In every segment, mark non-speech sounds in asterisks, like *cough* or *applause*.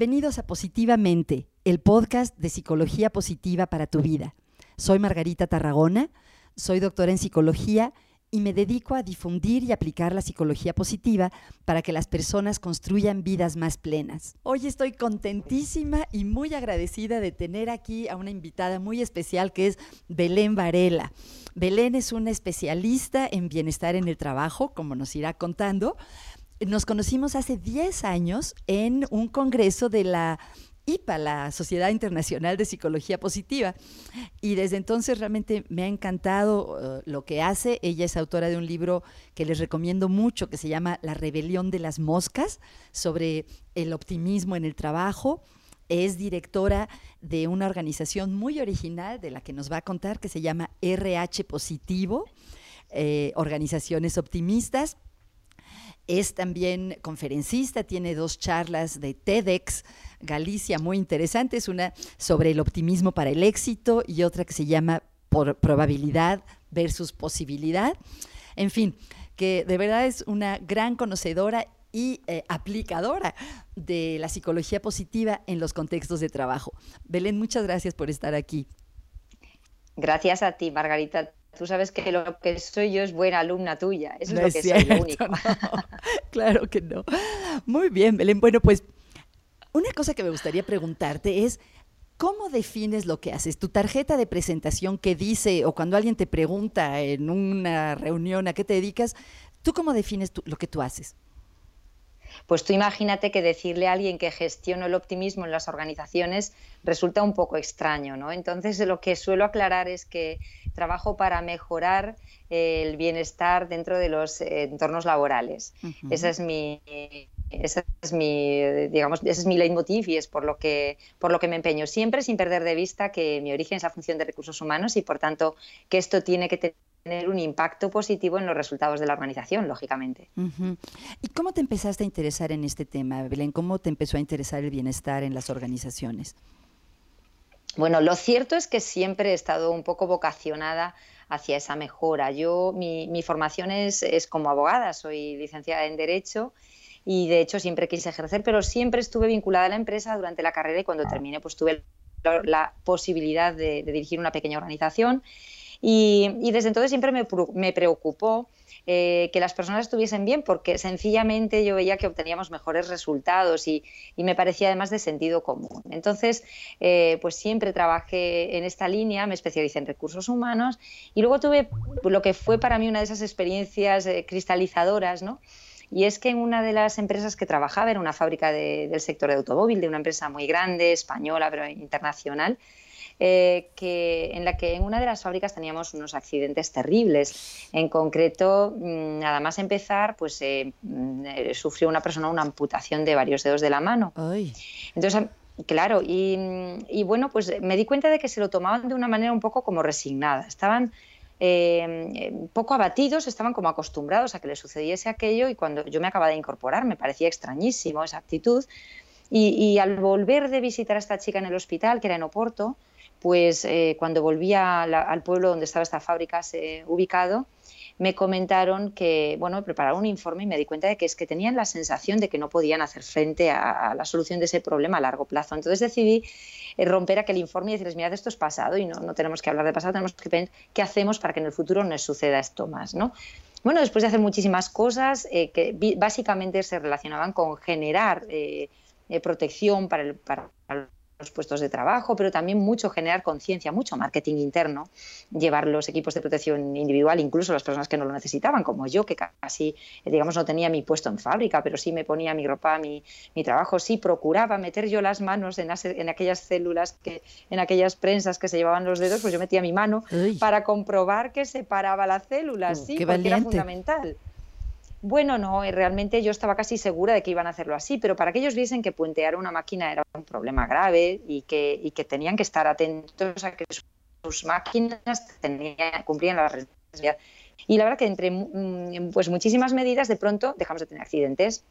Bienvenidos a Positivamente, el podcast de psicología positiva para tu vida. Soy Margarita Tarragona, soy doctora en psicología y me dedico a difundir y aplicar la psicología positiva para que las personas construyan vidas más plenas. Hoy estoy contentísima y muy agradecida de tener aquí a una invitada muy especial que es Belén Varela. Belén es una especialista en bienestar en el trabajo, como nos irá contando. Nos conocimos hace 10 años en un congreso de la IPA, la Sociedad Internacional de Psicología Positiva. Y desde entonces realmente me ha encantado uh, lo que hace. Ella es autora de un libro que les recomiendo mucho, que se llama La rebelión de las moscas, sobre el optimismo en el trabajo. Es directora de una organización muy original de la que nos va a contar, que se llama RH Positivo, eh, Organizaciones Optimistas. Es también conferencista, tiene dos charlas de TEDx Galicia muy interesantes, una sobre el optimismo para el éxito y otra que se llama por probabilidad versus posibilidad. En fin, que de verdad es una gran conocedora y eh, aplicadora de la psicología positiva en los contextos de trabajo. Belén, muchas gracias por estar aquí. Gracias a ti, Margarita. Tú sabes que lo que soy yo es buena alumna tuya. Eso es lo que soy, lo único. *laughs* claro que no. Muy bien, Belén. Bueno, pues una cosa que me gustaría preguntarte es, ¿Cómo defines lo que haces? Tu tarjeta de presentación que dice, o cuando alguien te pregunta en una reunión a qué te dedicas, ¿tú cómo defines lo que tú haces? Pues tú imagínate que decirle a alguien que gestiono el optimismo en las organizaciones resulta un poco extraño, ¿no? Entonces lo que suelo aclarar es que trabajo para mejorar el bienestar dentro de los entornos laborales. Esa es mi ese es mi, digamos, ese es mi leitmotiv y es por lo, que, por lo que me empeño. Siempre sin perder de vista que mi origen es la función de recursos humanos y, por tanto, que esto tiene que tener un impacto positivo en los resultados de la organización, lógicamente. ¿Y cómo te empezaste a interesar en este tema, Belén? ¿Cómo te empezó a interesar el bienestar en las organizaciones? Bueno, lo cierto es que siempre he estado un poco vocacionada hacia esa mejora. Yo, mi, mi formación es, es como abogada, soy licenciada en Derecho y de hecho siempre quise ejercer, pero siempre estuve vinculada a la empresa durante la carrera y cuando terminé pues tuve la, posibilidad de, dirigir una pequeña organización y, desde entonces siempre me, me preocupó eh, que las personas estuviesen bien porque sencillamente yo veía que obteníamos mejores resultados y, me parecía además de sentido común. Entonces, eh, pues siempre trabajé en esta línea, me especialicé en recursos humanos y luego tuve lo que fue para mí una de esas experiencias eh, cristalizadoras, ¿no? Y es que en una de las empresas que trabajaba, era una fábrica del sector de automóvil, de una empresa muy grande, española, pero internacional, eh, que, en la que en una de las fábricas teníamos unos accidentes terribles. En concreto, mm, nada más empezar, pues eh, mm, eh, sufrió una persona una amputación de varios dedos de la mano. Entonces, claro, y, y, bueno, pues me di cuenta de que se lo tomaban de una manera un poco como resignada. Estaban eh, poco abatidos, estaban como acostumbrados a que le sucediese aquello y cuando yo me acababa de incorporar me parecía extrañísimo esa actitud. Y, al volver de visitar a esta chica en el hospital, que era en Oporto, pues eh, cuando volvía al pueblo donde estaba esta fábrica ubicado, me comentaron que, bueno, prepararon un informe y me di cuenta de que es que tenían la sensación de que no podían hacer frente a, la solución de ese problema a largo plazo. Entonces decidí eh, romper aquel informe y decirles, mirad, esto es pasado y no, no tenemos que hablar de pasado, tenemos que ver qué hacemos para que en el futuro no suceda esto más, ¿no? Bueno, después de hacer muchísimas cosas eh, que básicamente se relacionaban con generar protección para para el los puestos de trabajo, pero también mucho generar conciencia, mucho marketing interno, llevar los equipos de protección individual, incluso las personas que no lo necesitaban, como yo, que casi, digamos, no tenía mi puesto en fábrica, pero sí me ponía mi ropa, mi, mi trabajo, sí procuraba meter yo las manos en, en, aquellas células, que, en aquellas prensas que se llevaban los dedos, pues yo metía mi mano para comprobar que separaba la célula, sí, porque era fundamental. Bueno, no, eh, realmente yo estaba casi segura de que iban a hacerlo así, pero para que ellos viesen que puentear una máquina era un problema grave y que, y que tenían que estar atentos a que sus máquinas tenían, cumplían la responsabilidad. Y la verdad que entre mm, pues muchísimas medidas de pronto dejamos de tener accidentes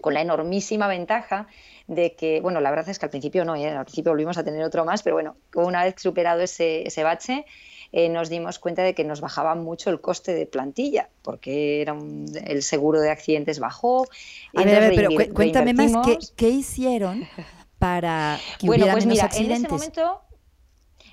con la enormísima ventaja de que, bueno, la verdad es que al principio no, ¿eh? al principio volvimos a tener otro más, pero bueno, una vez superado ese, ese bache, eh, nos dimos cuenta de que nos bajaba mucho el coste de plantilla, porque era el seguro de accidentes bajó. A ver, a ver, pero cuéntame más, ¿qué, hicieron para que bueno, pues mira, En ese momento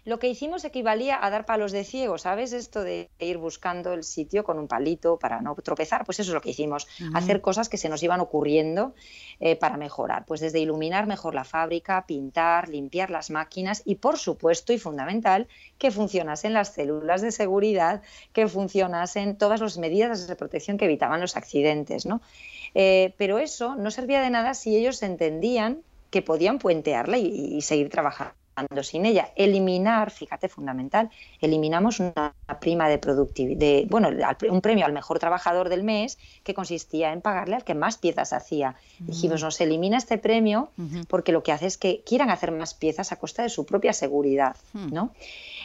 lo que hicimos equivalía a dar palos de ciego, ¿sabes? Esto de ir buscando el sitio con un palito para no tropezar, pues eso es lo que hicimos, hacer cosas que se nos iban ocurriendo eh, para mejorar, pues desde iluminar mejor la fábrica, pintar, limpiar las máquinas y por supuesto y fundamental que funcionasen las células de seguridad, que funcionasen todas las medidas de protección que evitaban los accidentes, ¿no? Eh, pero eso no servía de nada si ellos entendían que podían puentearla y seguir trabajando sin ella. Eliminar, fíjate, fundamental, eliminamos una prima de productividad, bueno, un premio al mejor trabajador del mes que consistía en pagarle al que más piezas hacía. Dijimos, nos elimina este premio porque lo que hace es que quieran hacer más piezas a costa de su propia seguridad, ¿no?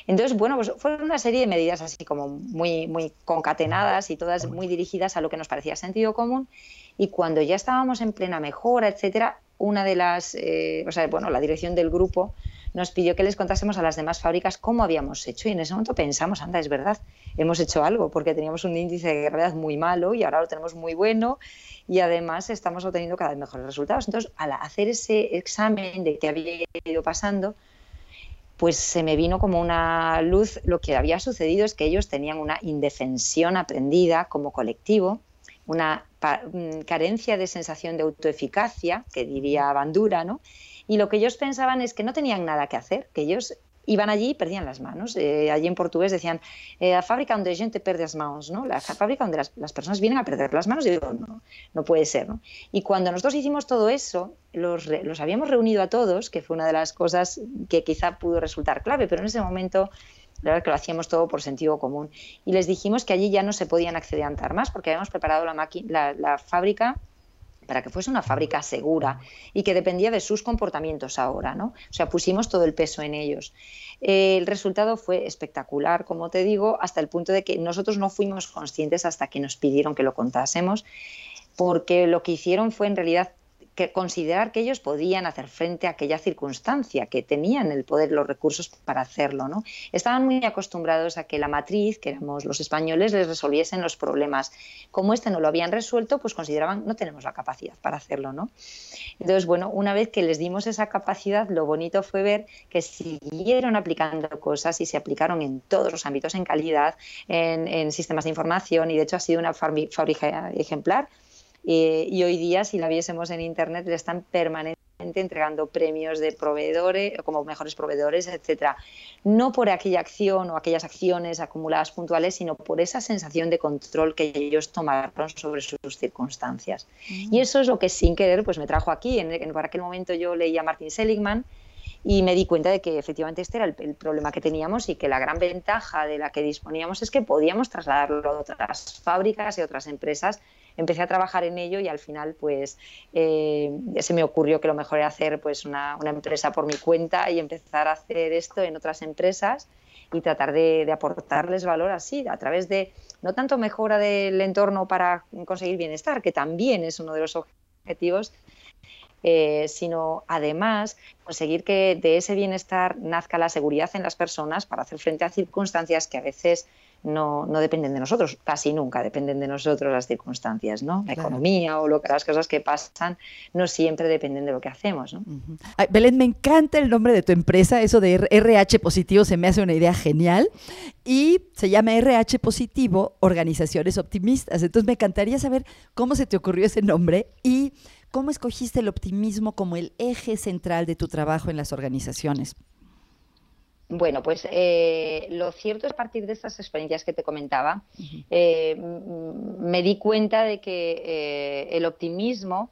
Entonces, bueno, pues fueron una serie de medidas así como muy, muy concatenadas y todas muy dirigidas a lo que nos parecía sentido común. Y cuando ya estábamos en plena mejora, etcétera, una de las, eh, o sea, bueno, la dirección del grupo nos pidió que les contásemos a las demás fábricas cómo habíamos hecho y en ese momento pensamos, anda, es verdad, hemos hecho algo porque teníamos un índice de gravedad muy malo y ahora lo tenemos muy bueno y además estamos obteniendo cada vez mejores resultados. Entonces, al hacer ese examen de qué había ido pasando, pues se me vino como una luz. Lo que había sucedido es que ellos tenían una indefensión aprendida como colectivo, una mm, carencia de sensación de autoeficacia, que diría Bandura, ¿no? Y lo que ellos pensaban es que no tenían nada que hacer, que ellos iban allí y perdían las manos. Eh, allí en portugués decían, eh, la fábrica donde gente pierde las manos, ¿no? La fábrica donde las, personas vienen a perder las manos. Y digo, no, no puede ser, ¿no? Y cuando nosotros hicimos todo eso, los, los habíamos reunido a todos, que fue una de las cosas que quizá pudo resultar clave, pero en ese momento la verdad que lo hacíamos todo por sentido común. Y les dijimos que allí ya no se podían acceder a más porque habíamos preparado la, la, la fábrica para que fuese una fábrica segura y que dependía de sus comportamientos ahora, ¿no? O sea, pusimos todo el peso en ellos. el resultado fue espectacular, como te digo, hasta el punto de que nosotros no fuimos conscientes hasta que nos pidieron que lo contásemos, porque lo que hicieron fue en realidad que considerar que ellos podían hacer frente a aquella circunstancia, que tenían el poder, los recursos para hacerlo. ¿no? Estaban muy acostumbrados a que la matriz, que éramos los españoles, les resolviesen los problemas. Como este no lo habían resuelto, pues consideraban no tenemos la capacidad para hacerlo. ¿no? Entonces, bueno, una vez que les dimos esa capacidad, lo bonito fue ver que siguieron aplicando cosas y se aplicaron en todos los ámbitos, en calidad, en, en sistemas de información, y de hecho ha sido una fábrica ejemplar eh, y hoy día, si la viésemos en Internet, le están permanentemente entregando premios de proveedores, como mejores proveedores, etcétera. No por aquella acción o aquellas acciones acumuladas puntuales, sino por esa sensación de control que ellos tomaron sobre sus circunstancias. Mm. Y eso es lo que sin querer pues me trajo aquí. En, en, por aquel momento yo leía a Martin Seligman y me di cuenta de que efectivamente este era el, problema que teníamos y que la gran ventaja de la que disponíamos es que podíamos trasladarlo a otras fábricas y otras empresas. Empecé a trabajar en ello y al final pues eh, se me ocurrió que lo mejor era hacer pues una, empresa por mi cuenta y empezar a hacer esto en otras empresas y tratar de, de aportarles valor así, a través de no tanto mejora del entorno para conseguir bienestar, que también es uno de los objetivos, eh, sino además conseguir que de ese bienestar nazca la seguridad en las personas para hacer frente a circunstancias que a veces no, no, dependen de nosotros, casi nunca dependen de nosotros las circunstancias, ¿no? La economía o lo, las cosas que pasan no siempre dependen de lo que hacemos, ¿no? Belén, me encanta el nombre de tu empresa, eso de RH Positivo se me hace una idea genial y se llama RH Positivo Organizaciones Optimistas. Entonces me encantaría saber cómo se te ocurrió ese nombre y ¿Cómo escogiste el optimismo como el eje central de tu trabajo en las organizaciones? Bueno, pues eh, lo cierto es a partir de estas experiencias que te comentaba, eh, me di cuenta de que eh, el optimismo,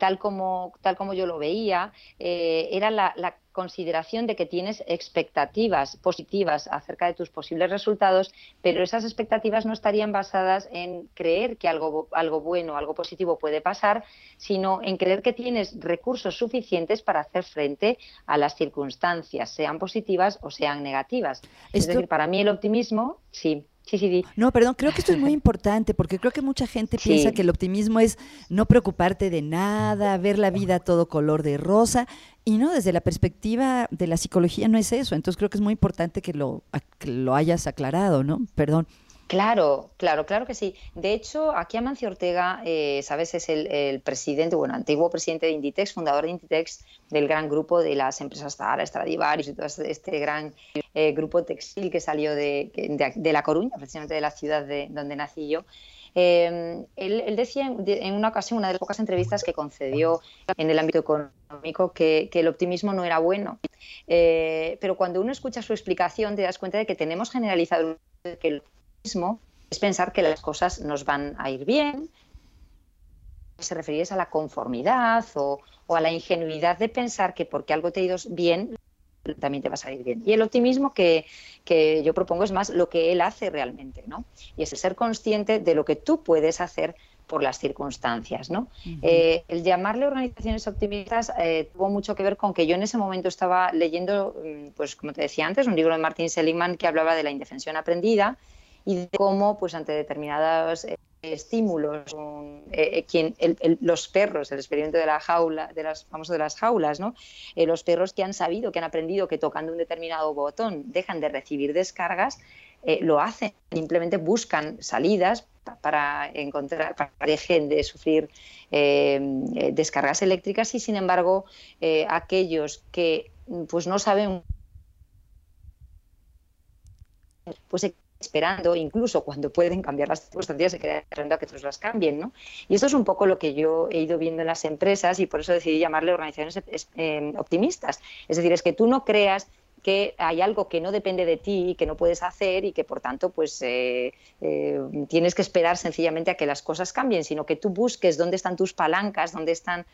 tal, como, tal como yo lo veía, era la, la consideración de que tienes expectativas positivas acerca de tus posibles resultados, pero esas expectativas no estarían basadas en creer que algo, algo bueno, algo positivo puede pasar, sino en creer que tienes recursos suficientes para hacer frente a las circunstancias, sean positivas o sean negativas. Es decir, para mí el optimismo, sí. Sí, sí, No, perdón, creo que esto es muy *laughs* importante porque creo que mucha gente piensa que el optimismo es no preocuparte de nada, ver la vida todo color de rosa y no, desde la perspectiva de la psicología no es eso. Entonces creo que es muy importante que lo, que lo hayas aclarado, ¿no? Perdón. Claro, claro, claro que sí. De hecho, aquí Amancio Ortega, eh, sabes, es el, presidente, bueno, antiguo presidente de Inditex, fundador de Inditex, del gran grupo de las empresas Zara, Stradivarius y todo este, este gran eh, grupo textil que salió de, La Coruña, precisamente de la ciudad de, donde nací yo. Eh, él, decía en una ocasión, una de las pocas entrevistas que concedió en el ámbito económico, que, el optimismo no era bueno. pero cuando uno escucha su explicación, te das cuenta de que tenemos generalizado que el es pensar que las cosas nos van a ir bien, se refería a la conformidad o, a la ingenuidad de pensar que porque algo te ha ido bien, también te va a salir bien. Y el optimismo que, yo propongo es más lo que él hace realmente, ¿no? Y es el ser consciente de lo que tú puedes hacer por las circunstancias. ¿no? Eh, el llamarle organizaciones optimistas eh, tuvo mucho que ver con que yo en ese momento estaba leyendo, mm, pues como te decía antes, un libro de Martin Seligman que hablaba de la indefensión aprendida y de cómo, pues ante determinados eh, estímulos, eh, quien, los perros, el experimento de la jaula, de las famoso de las jaulas, ¿no? Eh, los perros que han sabido, que han aprendido que tocando un determinado botón dejan de recibir descargas, lo hacen, simplemente buscan salidas para encontrar, para que dejen de sufrir descargas eléctricas y sin embargo aquellos que pues no saben pues esperando, incluso cuando pueden cambiar las circunstancias, se queda esperando a que otros las cambien. ¿no? Y esto es un poco lo que yo he ido viendo en las empresas y por eso decidí llamarle organizaciones eh, optimistas. Es decir, es que tú no creas que hay algo que no depende de ti y que no puedes hacer y que por tanto pues eh, eh, tienes que esperar sencillamente a que las cosas cambien, sino que tú busques dónde están tus palancas, dónde están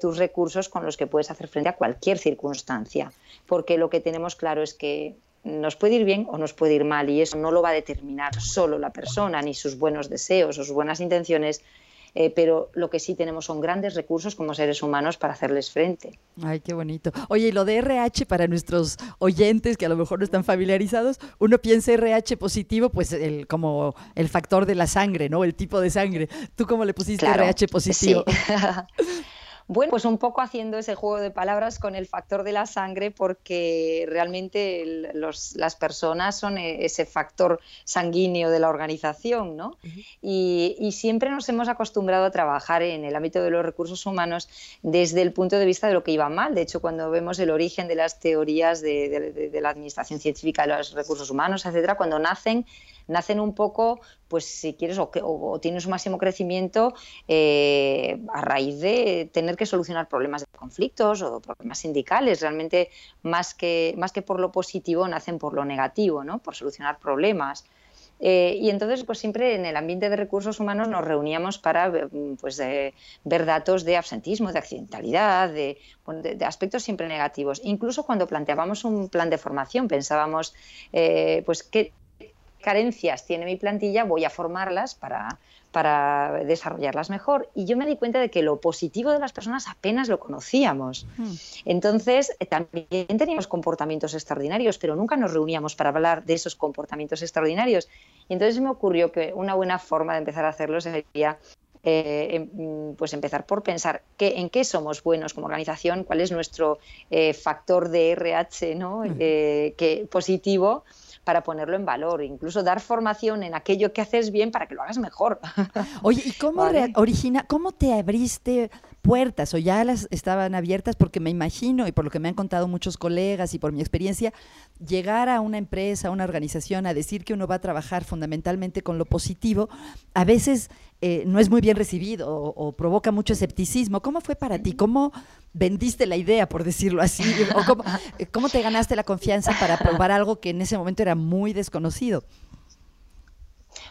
tus recursos con los que puedes hacer frente a cualquier circunstancia. Porque lo que tenemos claro es que nos puede ir bien o nos puede ir mal y eso no lo va a determinar solo la persona ni sus buenos deseos o sus buenas intenciones, eh, pero lo que sí tenemos son grandes recursos como seres humanos para hacerles frente. Ay, qué bonito. Oye, y lo de RH para nuestros oyentes que a lo mejor no están familiarizados, uno piensa RH positivo, pues el, como el factor de la sangre, ¿no? El tipo de sangre. ¿Tú cómo le pusiste RH positivo? *laughs* Bueno, pues un poco haciendo ese juego de palabras con el factor de la sangre, porque realmente las personas son e, ese factor sanguíneo de la organización, ¿no? y, siempre nos hemos acostumbrado a trabajar en el ámbito de los recursos humanos desde el punto de vista de lo que iba mal. De hecho, cuando vemos el origen de las teorías de, de la administración científica de los recursos humanos, etcétera, cuando nacen nacen un poco, pues si quieres, o, o, tienes un máximo crecimiento eh, a raíz de tener que solucionar problemas de conflictos o problemas sindicales. Realmente, más que, más que por lo positivo, nacen por lo negativo, ¿no? por solucionar problemas. Eh, y entonces, pues siempre en el ambiente de recursos humanos nos reuníamos para pues, ver datos de absentismo, de accidentalidad, de, de, aspectos siempre negativos. Incluso cuando planteábamos un plan de formación, pensábamos, eh, pues, ¿qué, carencias tiene mi plantilla, voy a formarlas para, para desarrollarlas mejor. Y yo me di cuenta de que lo positivo de las personas apenas lo conocíamos. Hmm. Entonces, eh, también teníamos comportamientos extraordinarios, pero nunca nos reuníamos para hablar de esos comportamientos extraordinarios. Y entonces me ocurrió que una buena forma de empezar a hacerlo sería eh, em, pues empezar por pensar en qué somos buenos como organización, cuál es nuestro eh, factor de RH ¿no? Hmm. que, positivo para ponerlo en valor, incluso dar formación en aquello que haces bien para que lo hagas mejor. Oye, ¿y cómo *laughs* origina, cómo te abriste puertas o ya las estaban abiertas? Porque me imagino, y por lo que me han contado muchos colegas y por mi experiencia, llegar a una empresa, a una organización, a decir que uno va a trabajar fundamentalmente con lo positivo, a veces eh, no es muy bien recibido o, provoca mucho escepticismo. ¿Cómo fue para ti? ¿Cómo vendiste la idea, por decirlo así? ¿O eh, cómo, te ganaste la confianza para probar algo que en ese momento era muy desconocido?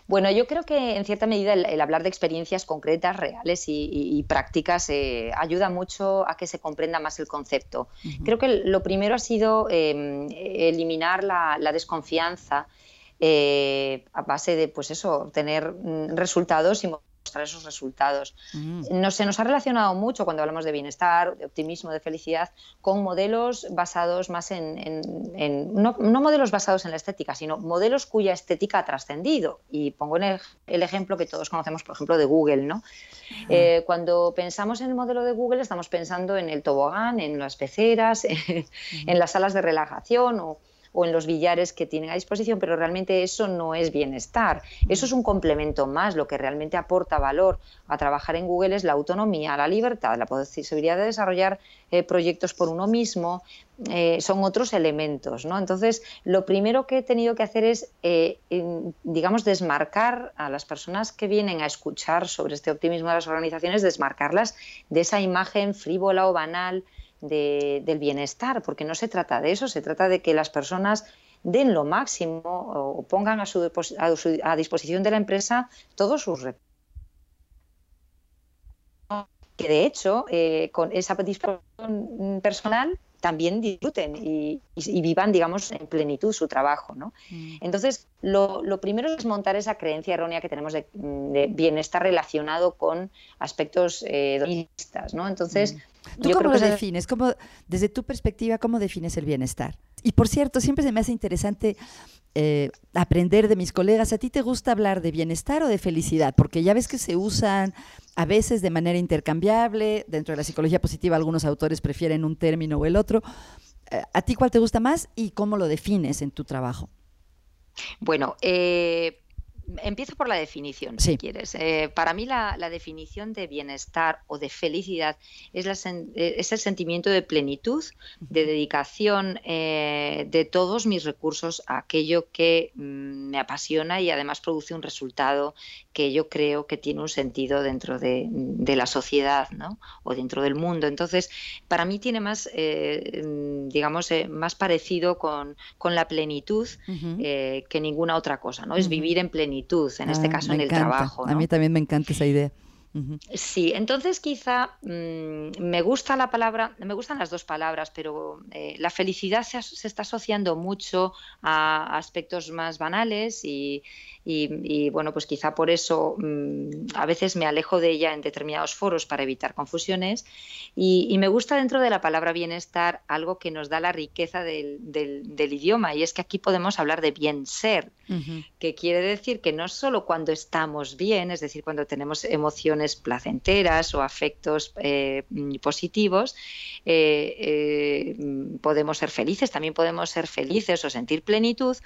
Bueno, yo creo que en cierta medida el, hablar de experiencias concretas, reales y, prácticas eh, ayuda mucho a que se comprenda más el concepto. Creo que lo primero ha sido em, eliminar la, la desconfianza eh, a base de, pues eso, obtener mm, resultados y mostrar esos resultados. Mm. No, se nos ha relacionado mucho cuando hablamos de bienestar, de optimismo, de felicidad, con modelos basados más en, no, modelos basados en la estética, sino modelos cuya estética ha trascendido. Y pongo el, el, ejemplo que todos conocemos, por ejemplo, de Google. ¿no? Eh, cuando pensamos en el modelo de Google, estamos pensando en el tobogán, en las peceras, *laughs* en las salas de relajación o o en los billares que tienen a disposición, pero realmente eso no es bienestar. Eso es un complemento más. Lo que realmente aporta valor a trabajar en Google es la autonomía, la libertad, la posibilidad de desarrollar eh, proyectos por uno mismo. Eh, son otros elementos, ¿no? Entonces, lo primero que he tenido que hacer es, eh, digamos, desmarcar a las personas que vienen a escuchar sobre este optimismo de las organizaciones, desmarcarlas de esa imagen frívola o banal del bienestar, porque no se trata de eso, se trata de que las personas den lo máximo o pongan a, su, a, disposición de la empresa todos sus recursos. Que de hecho, eh, con esa disposición personal también disfruten y, vivan, digamos, en plenitud su trabajo. ¿no? Mm. Entonces, lo, primero es montar esa creencia errónea que tenemos de, bienestar relacionado con aspectos eh, ¿no? Entonces, mm. ¿Tú cómo lo defines? ¿Cómo, desde tu perspectiva, ¿cómo defines el bienestar? Y por cierto, siempre se me hace interesante eh, aprender de mis colegas. ¿A ti te gusta hablar de bienestar o de felicidad? Porque ya ves que se usan a veces de manera intercambiable. Dentro de la psicología positiva, algunos autores prefieren un término o el otro. Eh, ¿A ti cuál te gusta más y cómo lo defines en tu trabajo? Bueno, eh, Empiezo por la definición, si quieres. Eh, para mí la, definición de bienestar o de felicidad es, eh, es el sentimiento de plenitud, de dedicación eh, de todos mis recursos a aquello que mm, me apasiona y además produce un resultado que yo creo que tiene un sentido dentro de, la sociedad ¿no? o dentro del mundo. Entonces, para mí tiene más, mm, digamos, más parecido con, la plenitud que ninguna otra cosa. ¿no? Es vivir en plenitud en este ah, caso en el trabajo. A mí también me encanta esa idea. Sí, entonces quizá mm, me gusta la palabra, me gustan las dos palabras, pero eh, la felicidad se, está asociando mucho a aspectos más banales y, y, bueno, pues quizá por eso mm, a veces me alejo de ella en determinados foros para evitar confusiones. Y, me gusta dentro de la palabra bienestar algo que nos da la riqueza del, del, idioma y es que aquí podemos hablar de bien ser, que quiere decir que no solo cuando estamos bien, es decir, cuando tenemos emociones placenteras o afectos eh, positivos, eh, eh, podemos ser felices, también podemos ser felices o sentir plenitud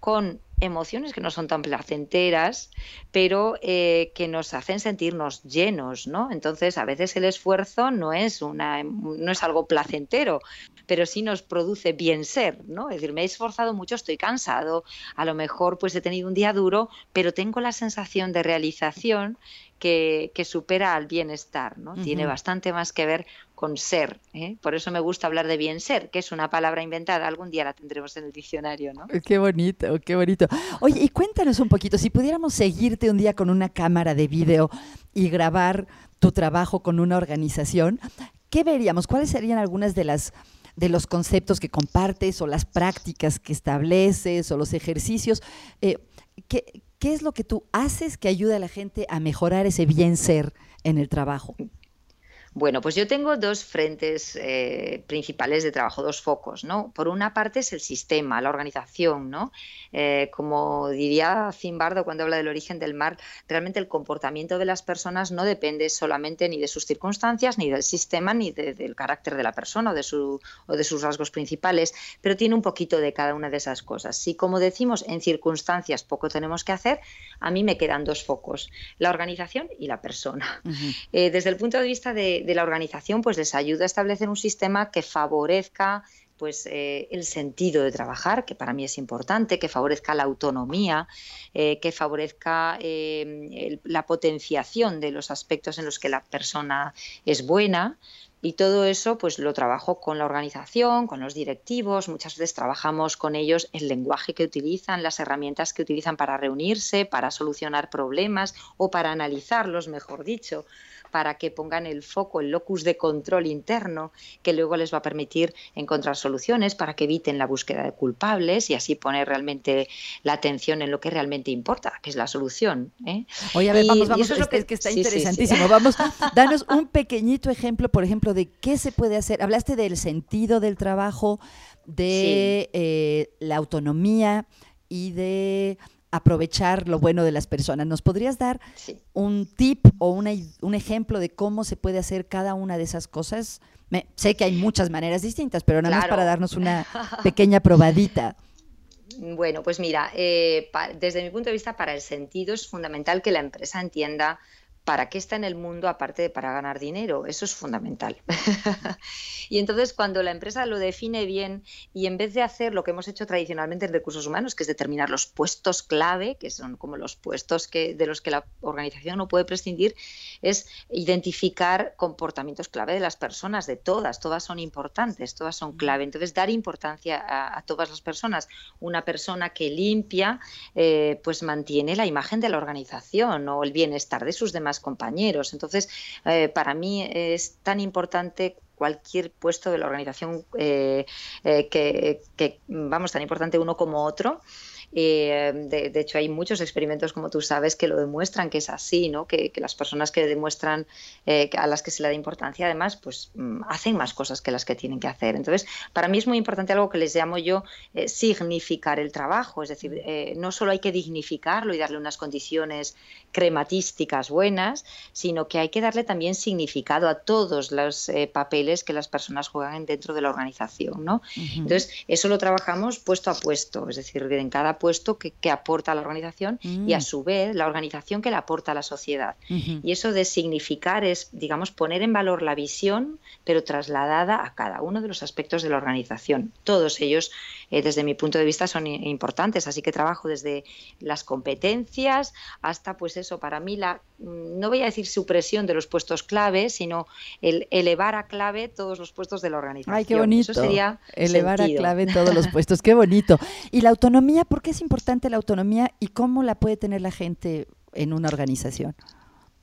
con emociones que no son tan placenteras, pero eh, que nos hacen sentirnos llenos, ¿no? Entonces, a veces el esfuerzo no es, una, no es algo placentero, pero sí nos produce bien ser, ¿no? Es decir, me he esforzado mucho, estoy cansado, a lo mejor pues he tenido un día duro, pero tengo la sensación de realización que, supera al bienestar, ¿no? Tiene bastante más que ver con ser. ¿eh? Por eso me gusta hablar de bien ser, que es una palabra inventada. Algún día la tendremos en el diccionario, ¿no? Qué bonito, qué bonito. Oye, y cuéntanos un poquito, si pudiéramos seguirte un día con una cámara de video y grabar tu trabajo con una organización, ¿qué veríamos? ¿Cuáles serían algunas de las de los conceptos que compartes o las prácticas que estableces o los ejercicios? Eh, ¿qué, ¿Qué es lo que tú haces que ayude a la gente a mejorar ese bien ser en el trabajo? Bueno, pues yo tengo dos frentes eh, principales de trabajo, dos focos, ¿no? Por una parte es el sistema, la organización, ¿no? Eh, como diría Zimbardo cuando habla del origen del mar, realmente el comportamiento de las personas no depende solamente ni de sus circunstancias, ni del sistema, ni del carácter de la persona o de, su, o de sus rasgos principales, pero tiene un poquito de cada una de esas cosas. Si, como decimos, en circunstancias poco tenemos que hacer, a mí me quedan dos focos, la organización y la persona. Eh, desde el punto de vista de de, la organización pues les ayuda a establecer un sistema que favorezca pues eh, el sentido de trabajar, que para mí es importante, que favorezca la autonomía, eh, que favorezca eh, la potenciación de los aspectos en los que la persona es buena. Y todo eso pues lo trabajo con la organización, con los directivos, muchas veces trabajamos con ellos el lenguaje que utilizan, las herramientas que utilizan para reunirse, para solucionar problemas o para analizarlos, mejor dicho para que pongan el foco, el locus de control interno, que luego les va a permitir encontrar soluciones para que eviten la búsqueda de culpables y así poner realmente la atención en lo que realmente importa, que es la solución. ¿eh? Oye, a ver, vamos, vamos, es, que... que, está interesantísimo. Vamos, danos un pequeñito ejemplo, por ejemplo, de qué se puede hacer. Hablaste del sentido del trabajo, de eh, la autonomía y de aprovechar lo bueno de las personas. ¿Nos podrías dar un tip o un ejemplo de cómo se puede hacer cada una de esas cosas? sé que hay muchas maneras distintas, pero nada más para darnos una *laughs* pequeña probadita. Bueno, pues mira, eh, desde mi punto de vista, para el sentido es fundamental que la empresa entienda ¿para qué está en el mundo aparte de para ganar dinero? Eso es fundamental. *laughs* y entonces cuando la empresa lo define bien y en vez de hacer lo que hemos hecho tradicionalmente en recursos humanos, que es determinar los puestos clave, que son como los puestos que, de los que la organización no puede prescindir, es identificar comportamientos clave de las personas, de todas, todas son importantes, todas son clave. Entonces dar importancia a, todas las personas. Una persona que limpia, eh, pues mantiene la imagen de la organización o el bienestar de sus demás compañeros. Entonces, eh, para mí es tan importante cualquier puesto de la organización eh, eh, que, que, vamos, tan importante uno como otro. Eh, de, hecho, hay muchos experimentos, como tú sabes, que lo demuestran que es así, ¿no? que, las personas que demuestran eh, a las que se le da importancia, además, pues mm, hacen más cosas que las que tienen que hacer. Entonces, para mí es muy importante algo que les llamo yo eh, significar el trabajo, es decir, no solo hay que dignificarlo y darle unas condiciones crematísticas buenas, sino que hay que darle también significado a todos los papeles que las personas juegan dentro de la organización. ¿no? Entonces, eso lo trabajamos puesto a puesto, es decir, en cada puesto que, aporta a la organización y a mm. su vez la organización que le aporta a la sociedad. Y eso de significar es, digamos, poner en valor la visión, pero trasladada a cada uno de los aspectos de la organización. Todos ellos, eh, desde mi punto de vista, son importantes, así que trabajo desde las competencias hasta, pues eso, para mí la, no voy a decir supresión de los puestos clave, sino el elevar a clave todos los puestos de la organización. Ay, qué bonito. Eso sería elevar a clave todos los *laughs* puestos, qué bonito. Y la autonomía, ¿por qué es importante la autonomía y cómo la puede tener la gente en una organización?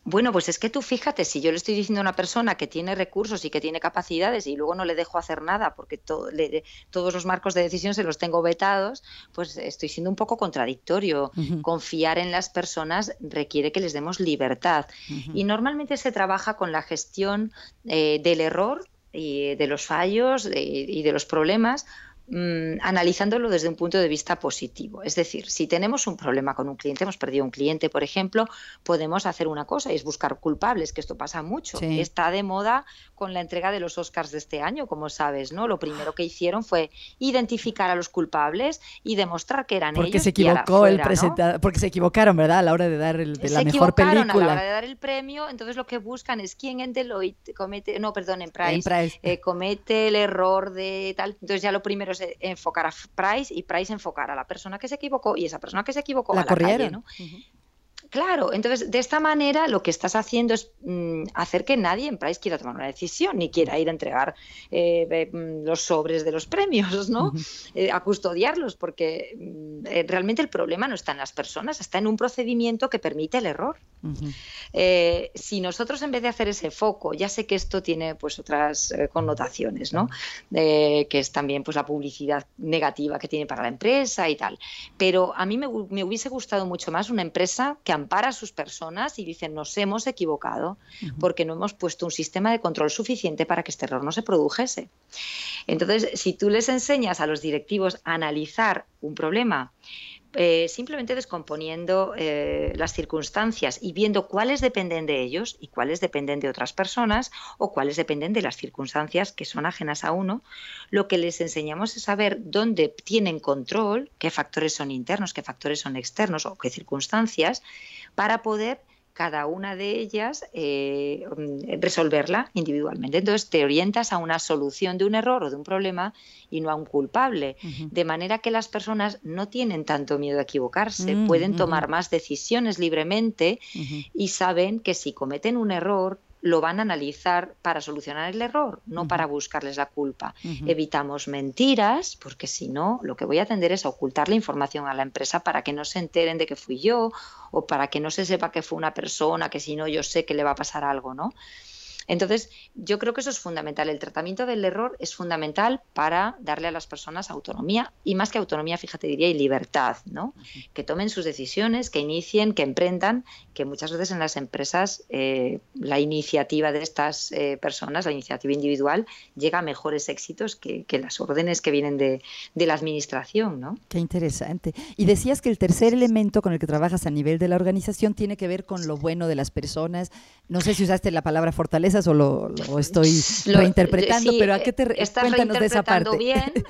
Bueno, pues es que tú fíjate, si yo le estoy diciendo a una persona que tiene recursos y que tiene capacidades y luego no le dejo hacer nada porque todos los marcos de decisión se los tengo vetados, pues estoy siendo un poco contradictorio. Confiar en las personas requiere que les demos libertad. Y normalmente se trabaja con la gestión eh, del error y de los fallos y de los problemas Mm, analizándolo desde un punto de vista positivo. Es decir, si tenemos un problema con un cliente, hemos perdido un cliente, por ejemplo, podemos hacer una cosa y es buscar culpables, que esto pasa mucho. Está de moda con la entrega de los Oscars de este año, como sabes, ¿no? Lo primero que hicieron fue identificar a los culpables y demostrar que eran porque ellos. Se equivocó el presentador, Porque se equivocaron, ¿verdad? A la hora de dar el, de la mejor película. A la hora de dar el premio, entonces lo que buscan es quién en Deloitte comete, no, perdón, en Price, eh, comete el error de tal. Entonces ya lo primero enfocar a Price y Price enfocar a la persona que se equivocó y esa persona que se equivocó la a la calle, ¿no? Claro, entonces de esta manera lo que estás haciendo es mm, hacer que nadie en Price quiera tomar una decisión ni quiera ir a entregar eh, mm, los sobres de los premios, ¿no? Eh, a custodiarlos, porque mm, eh, realmente el problema no está en las personas, está en un procedimiento que permite el error. si nosotros en vez de hacer ese foco, ya sé que esto tiene pues otras connotaciones, ¿no? que es también pues la publicidad negativa que tiene para la empresa y tal, pero a mí me, me hubiese gustado mucho más una empresa que ampara a sus personas y dicen nos hemos equivocado porque no hemos puesto un sistema de control suficiente para que este error no se produjese. Entonces, si tú les enseñas a los directivos a analizar un problema, eh, simplemente descomponiendo eh, las circunstancias y viendo cuáles dependen de ellos y cuáles dependen de otras personas o cuáles dependen de las circunstancias que son ajenas a uno, lo que les enseñamos es saber dónde tienen control, qué factores son internos, qué factores son externos o qué circunstancias, para poder cada una de ellas eh, mm, resolverla individualmente. Entonces te orientas a una solución de un error o de un problema y no a un culpable. De manera que las personas no tienen tanto miedo a equivocarse, mm, pueden tomar más decisiones libremente y saben que si cometen un error lo van a analizar para solucionar el error, no para buscarles la culpa. Evitamos mentiras, porque si no, lo que voy a tender es a ocultar la información a la empresa para que no se enteren de que fui yo o para que no se sepa que fue una persona, que si no yo sé que le va a pasar algo, ¿no? Entonces, yo creo que eso es fundamental. El tratamiento del error es fundamental para darle a las personas autonomía y más que autonomía, fíjate, diría, y libertad, ¿no? Que tomen sus decisiones, que inicien, que emprendan, que muchas veces en las empresas eh, la iniciativa de estas eh, personas, la iniciativa individual, llega a mejores éxitos que, las órdenes que vienen de, la administración, ¿no? Qué interesante. Y decías que el tercer elemento con el que trabajas a nivel de la organización tiene que ver con lo bueno de las personas. No sé si usaste la palabra fortaleza o lo, estoy reinterpretando, pero ¿a qué te estás cuéntanos de esa parte? bien, *laughs*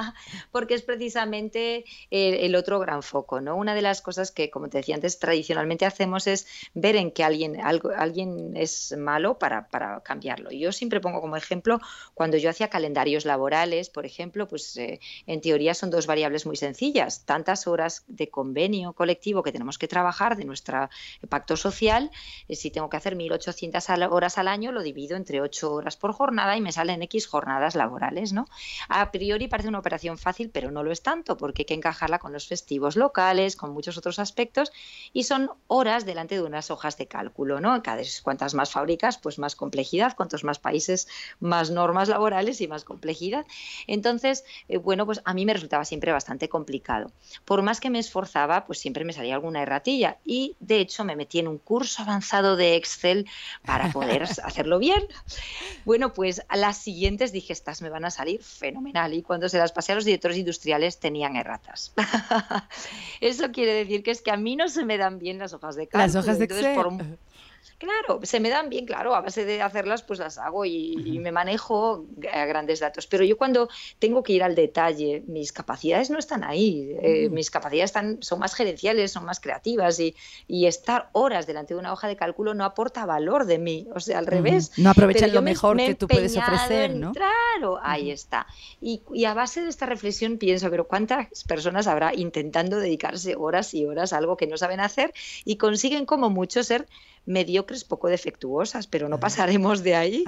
*laughs* porque es precisamente el, otro gran foco, ¿no? Una de las cosas que, como te decía antes, tradicionalmente hacemos es ver en que alguien, algo, alguien es malo para, para cambiarlo. Yo siempre pongo como ejemplo cuando yo hacía calendarios laborales, por ejemplo, pues eh, en teoría son dos variables muy sencillas, tantas horas de convenio colectivo que tenemos que trabajar de nuestro pacto social, eh, si tengo que hacer 1.800 horas al año, año lo divido entre 8 horas por jornada y me salen X jornadas laborales, ¿no? A priori parece una operación fácil, pero no lo es tanto, porque hay que encajarla con los festivos locales, con muchos otros aspectos, y son horas delante de unas hojas de cálculo, ¿no? Cada vez cuantas más fábricas, pues más complejidad, cuantos más países, más normas laborales y más complejidad. Entonces, eh, bueno, pues a mí me resultaba siempre bastante complicado. Por más que me esforzaba, pues siempre me salía alguna erratilla y de hecho me metí en un curso avanzado de Excel para poder *laughs* hacerlo bien. Bueno, pues a las siguientes dije, estas me van a salir fenomenal. Y cuando se las pasé a los directores industriales tenían erratas. *laughs* Eso quiere decir que es que a mí no se me dan bien las hojas de cálculo. Las hojas de Excel. Claro, se me dan bien, claro, a base de hacerlas pues las hago y, me manejo a grandes datos. Pero yo cuando tengo que ir al detalle, mis capacidades no están ahí, eh, mis capacidades están, son más gerenciales, son más creativas y, estar horas delante de una hoja de cálculo no aporta valor de mí, o sea, al revés. No aprovechan lo mejor que tú puedes ofrecer, ¿no? Claro, ahí está. Y, y a base de esta reflexión pienso, pero ¿cuántas personas habrá intentando dedicarse horas y horas a algo que no saben hacer y consiguen como mucho ser mediocres, poco defectuosas, pero no pasaremos de ahí.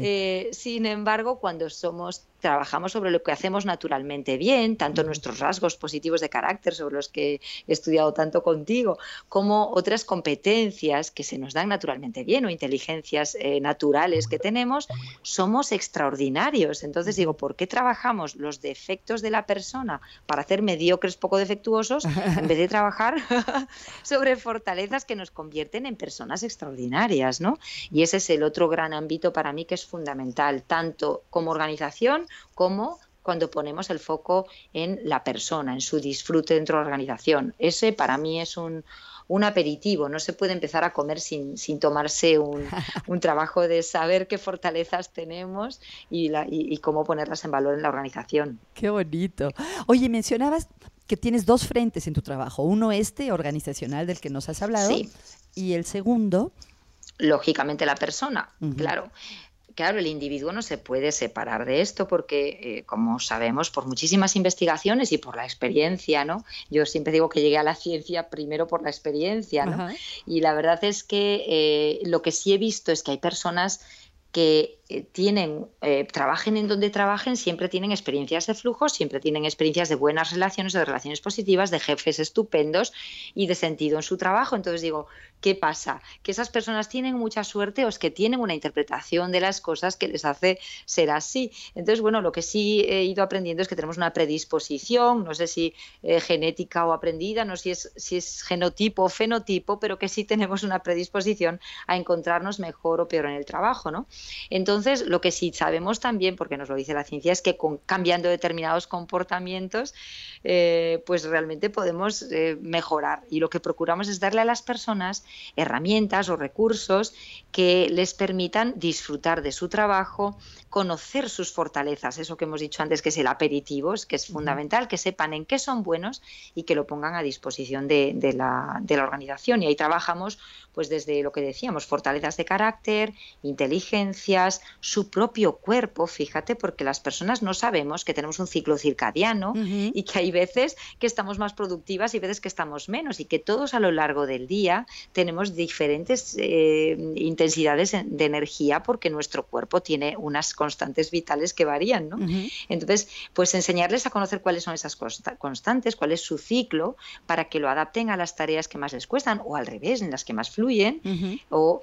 Eh, sin embargo, cuando somos trabajamos sobre lo que hacemos naturalmente bien, tanto nuestros rasgos positivos de carácter, sobre los que he estudiado tanto contigo, como otras competencias que se nos dan naturalmente bien o inteligencias eh, naturales que tenemos, somos extraordinarios. Entonces digo, ¿por qué trabajamos los defectos de la persona para hacer mediocres poco defectuosos en vez de trabajar *laughs* sobre fortalezas que nos convierten en personas extraordinarias? ¿no? Y ese es el otro gran ámbito para mí que es fundamental, tanto como organización como cuando ponemos el foco en la persona, en su disfrute dentro de la organización. Ese para mí es un, aperitivo, no se puede empezar a comer sin, tomarse *laughs* un, trabajo de saber qué fortalezas tenemos y, y, cómo ponerlas en valor en la organización. Qué bonito. Oye, mencionabas que tienes dos frentes en tu trabajo, uno este organizacional del que nos has hablado y el segundo... Lógicamente la persona, claro claro, el individuo no se puede separar de esto porque, eh, como sabemos, por muchísimas investigaciones y por la experiencia, ¿no? Yo siempre digo que llegué a la ciencia primero por la experiencia, ¿no? Y la verdad es que eh, lo que sí he visto es que hay personas que eh, tienen, eh, trabajen en donde trabajen, siempre tienen experiencias de flujo, siempre tienen experiencias de buenas relaciones, de relaciones positivas, de jefes estupendos y de sentido en su trabajo. Entonces digo, ¿qué pasa? ¿Que esas personas tienen mucha suerte o es que tienen una interpretación de las cosas que les hace ser así? Entonces, bueno, lo que sí he ido aprendiendo es que tenemos una predisposición, no sé si eh, genética o aprendida, no sé si es, si es genotipo o fenotipo, pero que sí tenemos una predisposición a encontrarnos mejor o peor en el trabajo, ¿no? Entonces, lo que sí sabemos también, porque nos lo dice la ciencia, es que cambiando determinados comportamientos, eh, pues realmente podemos eh, mejorar. Y lo que procuramos es darle a las personas herramientas o recursos que les permitan disfrutar de su trabajo conocer sus fortalezas, eso que hemos dicho antes que es el aperitivo, es que es fundamental, que sepan en qué son buenos y que lo pongan a disposición de, la, de la organización. Y ahí trabajamos pues desde lo que decíamos, fortalezas de carácter, inteligencias, su propio cuerpo, fíjate, porque las personas no sabemos que tenemos un ciclo circadiano y que hay veces que estamos más productivas y veces que estamos menos y que todos a lo largo del día tenemos diferentes eh, intensidades de energía porque nuestro cuerpo tiene unas constantes vitales que varían, ¿no? Entonces, pues enseñarles a conocer cuáles son esas constantes, cuál es su ciclo, para que lo adapten a las tareas que más les cuestan o al revés, en las que más fluyen, o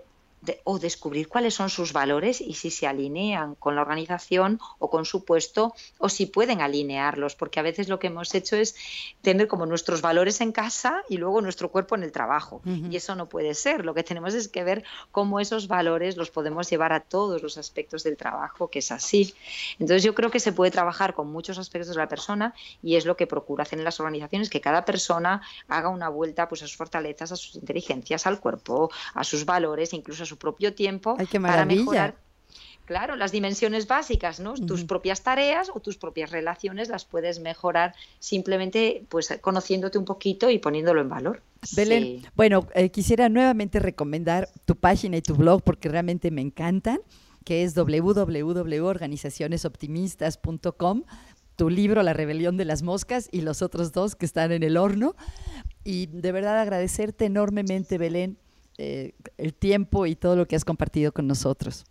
o descubrir cuáles son sus valores y si se alinean con la organización o con su puesto o si pueden alinearlos, porque a veces lo que hemos hecho es tener como nuestros valores en casa y luego nuestro cuerpo en el trabajo. Y eso no puede ser. Lo que tenemos es que ver cómo esos valores los podemos llevar a todos los aspectos del trabajo, que es así. Entonces yo creo que se puede trabajar con muchos aspectos de la persona y es lo que procura hacer en las organizaciones, que cada persona haga una vuelta pues, a sus fortalezas, a sus inteligencias, al cuerpo, a sus valores, incluso a su propio tiempo para mejorar claro, las dimensiones básicas, ¿no? Tus propias tareas o tus propias relaciones las puedes mejorar simplemente pues conociéndote un poquito y poniéndolo en valor. Belén, bueno, eh, quisiera nuevamente recomendar tu página y tu blog porque realmente me encantan, que es www.organizacionesoptimistas.com, tu libro La rebelión de las moscas y los otros dos que están en el horno. Y de verdad agradecerte enormemente, Belén, eh, el tiempo y todo lo que has compartido con nosotros.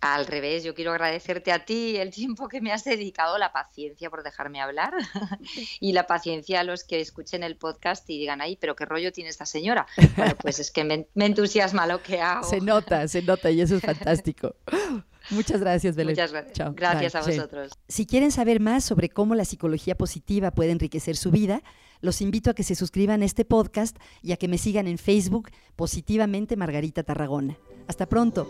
Al revés, yo quiero agradecerte a ti el tiempo que me has dedicado, la paciencia por dejarme hablar *laughs* y la paciencia a los que escuchen el podcast y digan, ay, pero qué rollo tiene esta señora. Bueno, pues es que me, entusiasma lo que hago. Se nota, se nota y eso es fantástico. *laughs* Muchas gracias, Belén. Muchas gracias. Gracias a vosotros. Si quieren saber más sobre cómo la psicología positiva puede enriquecer su vida, los invito a que se suscriban a este podcast y a que me sigan en Facebook positivamente Margarita Tarragona. Hasta pronto.